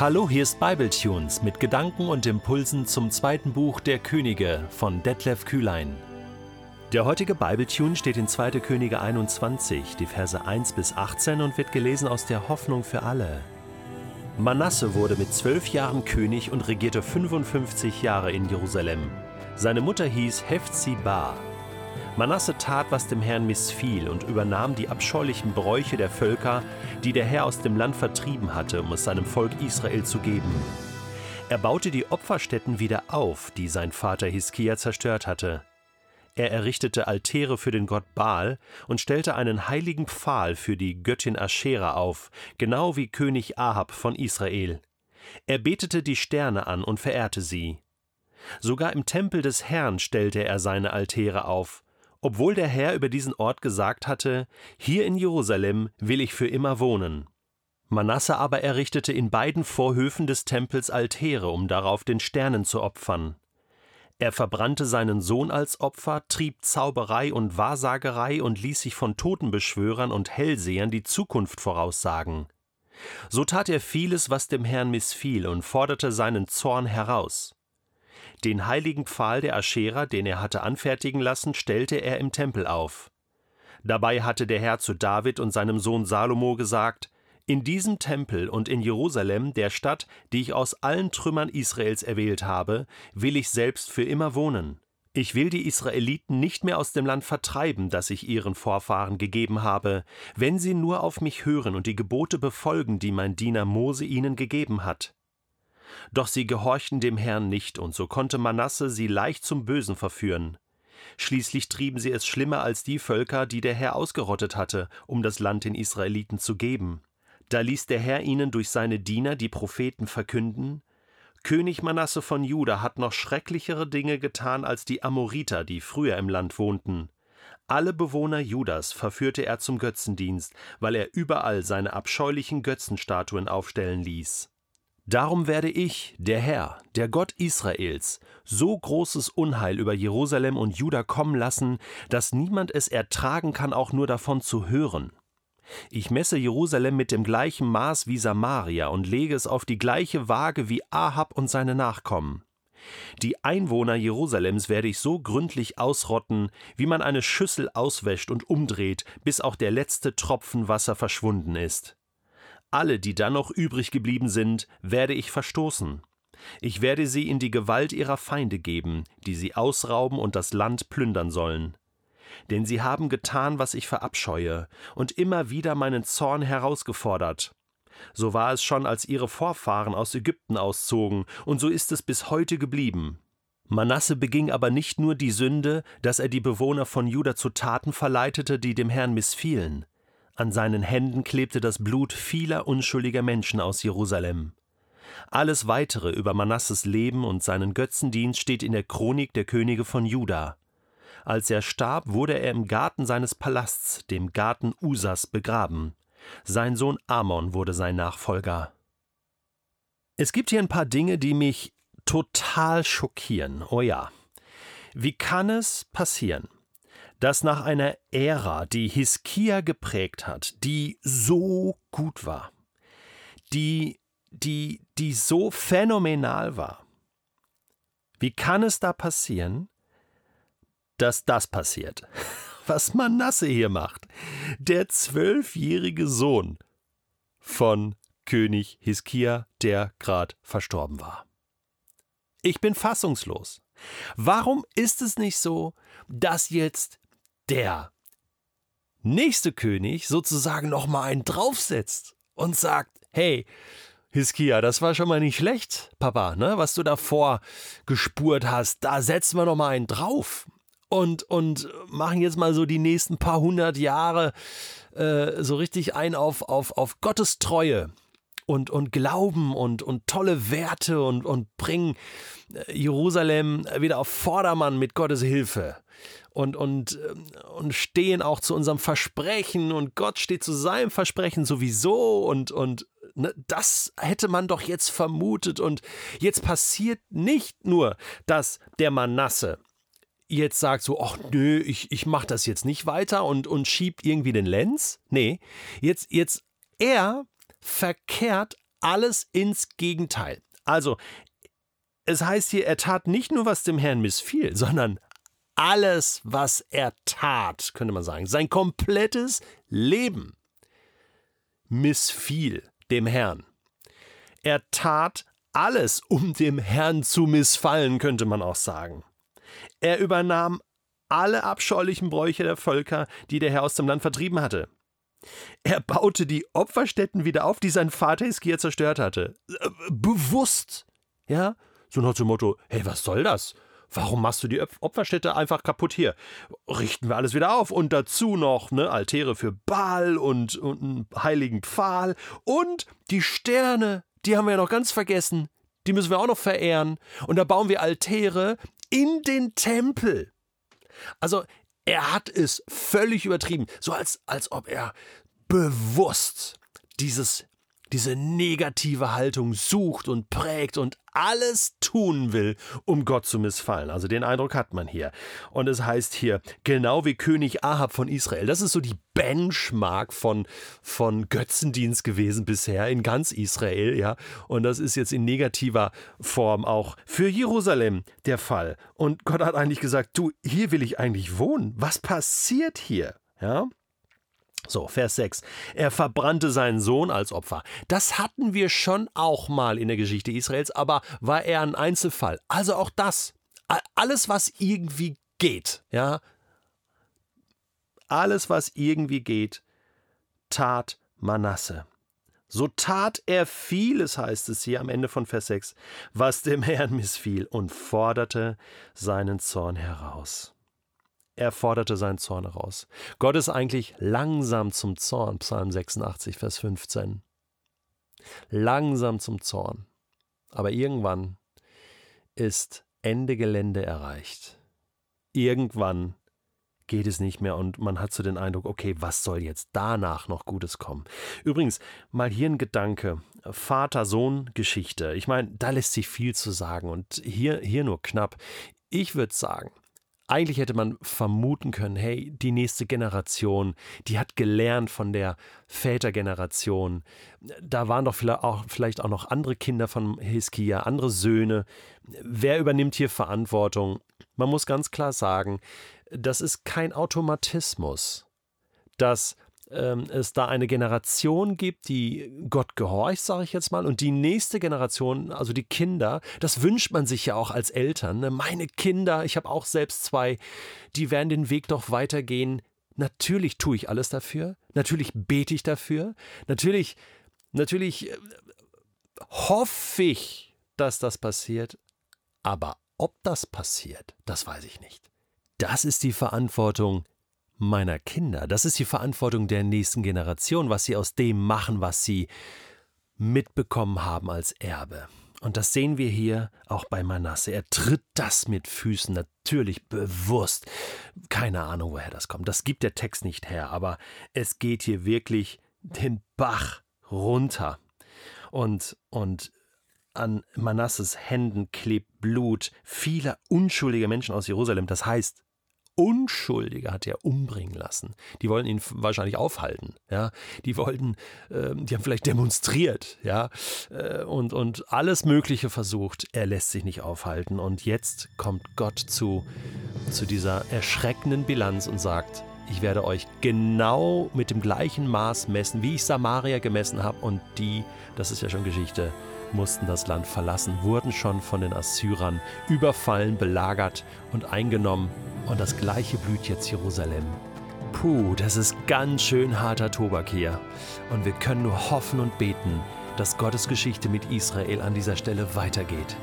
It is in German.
Hallo, hier ist Bibletunes mit Gedanken und Impulsen zum zweiten Buch der Könige von Detlef Kühlein. Der heutige Bibletune steht in 2. Könige 21, die Verse 1 bis 18 und wird gelesen aus der Hoffnung für alle. Manasse wurde mit zwölf Jahren König und regierte 55 Jahre in Jerusalem. Seine Mutter hieß Hefzibah. Manasse tat, was dem Herrn missfiel und übernahm die abscheulichen Bräuche der Völker, die der Herr aus dem Land vertrieben hatte, um es seinem Volk Israel zu geben. Er baute die Opferstätten wieder auf, die sein Vater Hiskia zerstört hatte. Er errichtete Altäre für den Gott Baal und stellte einen heiligen Pfahl für die Göttin Aschera auf, genau wie König Ahab von Israel. Er betete die Sterne an und verehrte sie. Sogar im Tempel des Herrn stellte er seine Altäre auf, obwohl der Herr über diesen Ort gesagt hatte, hier in Jerusalem will ich für immer wohnen. Manasse aber errichtete in beiden Vorhöfen des Tempels Altäre, um darauf den Sternen zu opfern. Er verbrannte seinen Sohn als Opfer, trieb Zauberei und Wahrsagerei und ließ sich von Totenbeschwörern und Hellsehern die Zukunft voraussagen. So tat er vieles, was dem Herrn missfiel, und forderte seinen Zorn heraus. Den heiligen Pfahl der Aschera, den er hatte anfertigen lassen, stellte er im Tempel auf. Dabei hatte der Herr zu David und seinem Sohn Salomo gesagt: In diesem Tempel und in Jerusalem, der Stadt, die ich aus allen Trümmern Israels erwählt habe, will ich selbst für immer wohnen. Ich will die Israeliten nicht mehr aus dem Land vertreiben, das ich ihren Vorfahren gegeben habe, wenn sie nur auf mich hören und die Gebote befolgen, die mein Diener Mose ihnen gegeben hat. Doch sie gehorchten dem Herrn nicht, und so konnte Manasse sie leicht zum Bösen verführen. Schließlich trieben sie es schlimmer als die Völker, die der Herr ausgerottet hatte, um das Land den Israeliten zu geben. Da ließ der Herr ihnen durch seine Diener, die Propheten, verkünden: König Manasse von Juda hat noch schrecklichere Dinge getan als die Amoriter, die früher im Land wohnten. Alle Bewohner Judas verführte er zum Götzendienst, weil er überall seine abscheulichen Götzenstatuen aufstellen ließ. Darum werde ich, der Herr, der Gott Israels, so großes Unheil über Jerusalem und Juda kommen lassen, dass niemand es ertragen kann, auch nur davon zu hören. Ich messe Jerusalem mit dem gleichen Maß wie Samaria und lege es auf die gleiche Waage wie Ahab und seine Nachkommen. Die Einwohner Jerusalems werde ich so gründlich ausrotten, wie man eine Schüssel auswäscht und umdreht, bis auch der letzte Tropfen Wasser verschwunden ist. Alle, die dann noch übrig geblieben sind, werde ich verstoßen. Ich werde sie in die Gewalt ihrer Feinde geben, die sie ausrauben und das Land plündern sollen. Denn sie haben getan, was ich verabscheue, und immer wieder meinen Zorn herausgefordert. So war es schon, als ihre Vorfahren aus Ägypten auszogen, und so ist es bis heute geblieben. Manasse beging aber nicht nur die Sünde, dass er die Bewohner von Juda zu Taten verleitete, die dem Herrn missfielen. An seinen Händen klebte das Blut vieler unschuldiger Menschen aus Jerusalem. Alles weitere über Manasses Leben und seinen Götzendienst steht in der Chronik der Könige von Juda. Als er starb, wurde er im Garten seines Palasts, dem Garten Usas, begraben. Sein Sohn Amon wurde sein Nachfolger. Es gibt hier ein paar Dinge, die mich total schockieren. Oh ja. Wie kann es passieren, dass nach einer Ära, die Hiskia geprägt hat, die so gut war, die, die, die so phänomenal war, wie kann es da passieren, dass das passiert? Was Manasse hier macht. Der zwölfjährige Sohn von König Hiskia, der gerade verstorben war. Ich bin fassungslos. Warum ist es nicht so, dass jetzt der nächste König sozusagen noch mal einen draufsetzt und sagt, hey, Hiskia, das war schon mal nicht schlecht, Papa, ne, was du davor gespurt hast, da setzen wir noch mal einen drauf und, und machen jetzt mal so die nächsten paar hundert Jahre äh, so richtig ein auf, auf, auf Gottes Treue und, und Glauben und, und tolle Werte und, und bringen äh, Jerusalem wieder auf Vordermann mit Gottes Hilfe und, und, ähm, und stehen auch zu unserem Versprechen und Gott steht zu seinem Versprechen sowieso und, und ne, das hätte man doch jetzt vermutet und jetzt passiert nicht nur, dass der Manasse jetzt sagt so, ach nö, ich, ich mach das jetzt nicht weiter und, und schiebt irgendwie den Lenz. Nee, jetzt, jetzt er verkehrt alles ins Gegenteil. Also, es heißt hier, er tat nicht nur, was dem Herrn missfiel, sondern alles, was er tat, könnte man sagen, sein komplettes Leben missfiel dem Herrn. Er tat alles, um dem Herrn zu missfallen, könnte man auch sagen. Er übernahm alle abscheulichen Bräuche der Völker, die der Herr aus dem Land vertrieben hatte. Er baute die Opferstätten wieder auf, die sein Vater Hiskia zerstört hatte. Äh, bewusst. Ja? So nach dem Motto: Hey, was soll das? Warum machst du die Opferstätte einfach kaputt hier? Richten wir alles wieder auf. Und dazu noch ne, Altäre für Baal und, und einen heiligen Pfahl. Und die Sterne, die haben wir ja noch ganz vergessen. Die müssen wir auch noch verehren. Und da bauen wir Altäre in den Tempel. Also er hat es völlig übertrieben, so als, als ob er bewusst dieses, diese negative Haltung sucht und prägt und alles tun will, um Gott zu missfallen. Also den Eindruck hat man hier. Und es heißt hier, genau wie König Ahab von Israel. Das ist so die Benchmark von, von Götzendienst gewesen bisher in ganz Israel, ja. Und das ist jetzt in negativer Form auch für Jerusalem der Fall. Und Gott hat eigentlich gesagt, du, hier will ich eigentlich wohnen. Was passiert hier? Ja. So, Vers 6. Er verbrannte seinen Sohn als Opfer. Das hatten wir schon auch mal in der Geschichte Israels, aber war er ein Einzelfall. Also auch das. Alles, was irgendwie geht, ja. Alles, was irgendwie geht, tat Manasse. So tat er vieles, heißt es hier am Ende von Vers 6, was dem Herrn missfiel und forderte seinen Zorn heraus. Er forderte seinen Zorn heraus. Gott ist eigentlich langsam zum Zorn, Psalm 86, Vers 15. Langsam zum Zorn. Aber irgendwann ist Ende Gelände erreicht. Irgendwann geht es nicht mehr und man hat so den Eindruck, okay, was soll jetzt danach noch Gutes kommen? Übrigens, mal hier ein Gedanke. Vater-Sohn-Geschichte. Ich meine, da lässt sich viel zu sagen und hier, hier nur knapp. Ich würde sagen, eigentlich hätte man vermuten können, hey, die nächste Generation, die hat gelernt von der Vätergeneration. Da waren doch vielleicht auch, vielleicht auch noch andere Kinder von Hiskia, andere Söhne. Wer übernimmt hier Verantwortung? Man muss ganz klar sagen, das ist kein Automatismus, dass ähm, es da eine Generation gibt, die Gott gehorcht, sage ich jetzt mal, und die nächste Generation, also die Kinder, das wünscht man sich ja auch als Eltern. Ne? Meine Kinder, ich habe auch selbst zwei, die werden den Weg doch weitergehen. Natürlich tue ich alles dafür, natürlich bete ich dafür, natürlich, natürlich äh, hoffe ich, dass das passiert, aber ob das passiert, das weiß ich nicht. Das ist die Verantwortung meiner Kinder. Das ist die Verantwortung der nächsten Generation, was sie aus dem machen, was sie mitbekommen haben als Erbe. Und das sehen wir hier auch bei Manasse. Er tritt das mit Füßen natürlich bewusst. Keine Ahnung, woher das kommt. Das gibt der Text nicht her, aber es geht hier wirklich den Bach runter. Und, und an Manasses Händen klebt Blut vieler unschuldiger Menschen aus Jerusalem. Das heißt, Unschuldige hat er umbringen lassen. Die wollten ihn wahrscheinlich aufhalten. Ja, die wollten, äh, die haben vielleicht demonstriert, ja, äh, und und alles Mögliche versucht. Er lässt sich nicht aufhalten. Und jetzt kommt Gott zu zu dieser erschreckenden Bilanz und sagt: Ich werde euch genau mit dem gleichen Maß messen, wie ich Samaria gemessen habe. Und die, das ist ja schon Geschichte, mussten das Land verlassen, wurden schon von den Assyrern überfallen, belagert und eingenommen. Und das gleiche blüht jetzt Jerusalem. Puh, das ist ganz schön harter Tobak hier. Und wir können nur hoffen und beten, dass Gottes Geschichte mit Israel an dieser Stelle weitergeht.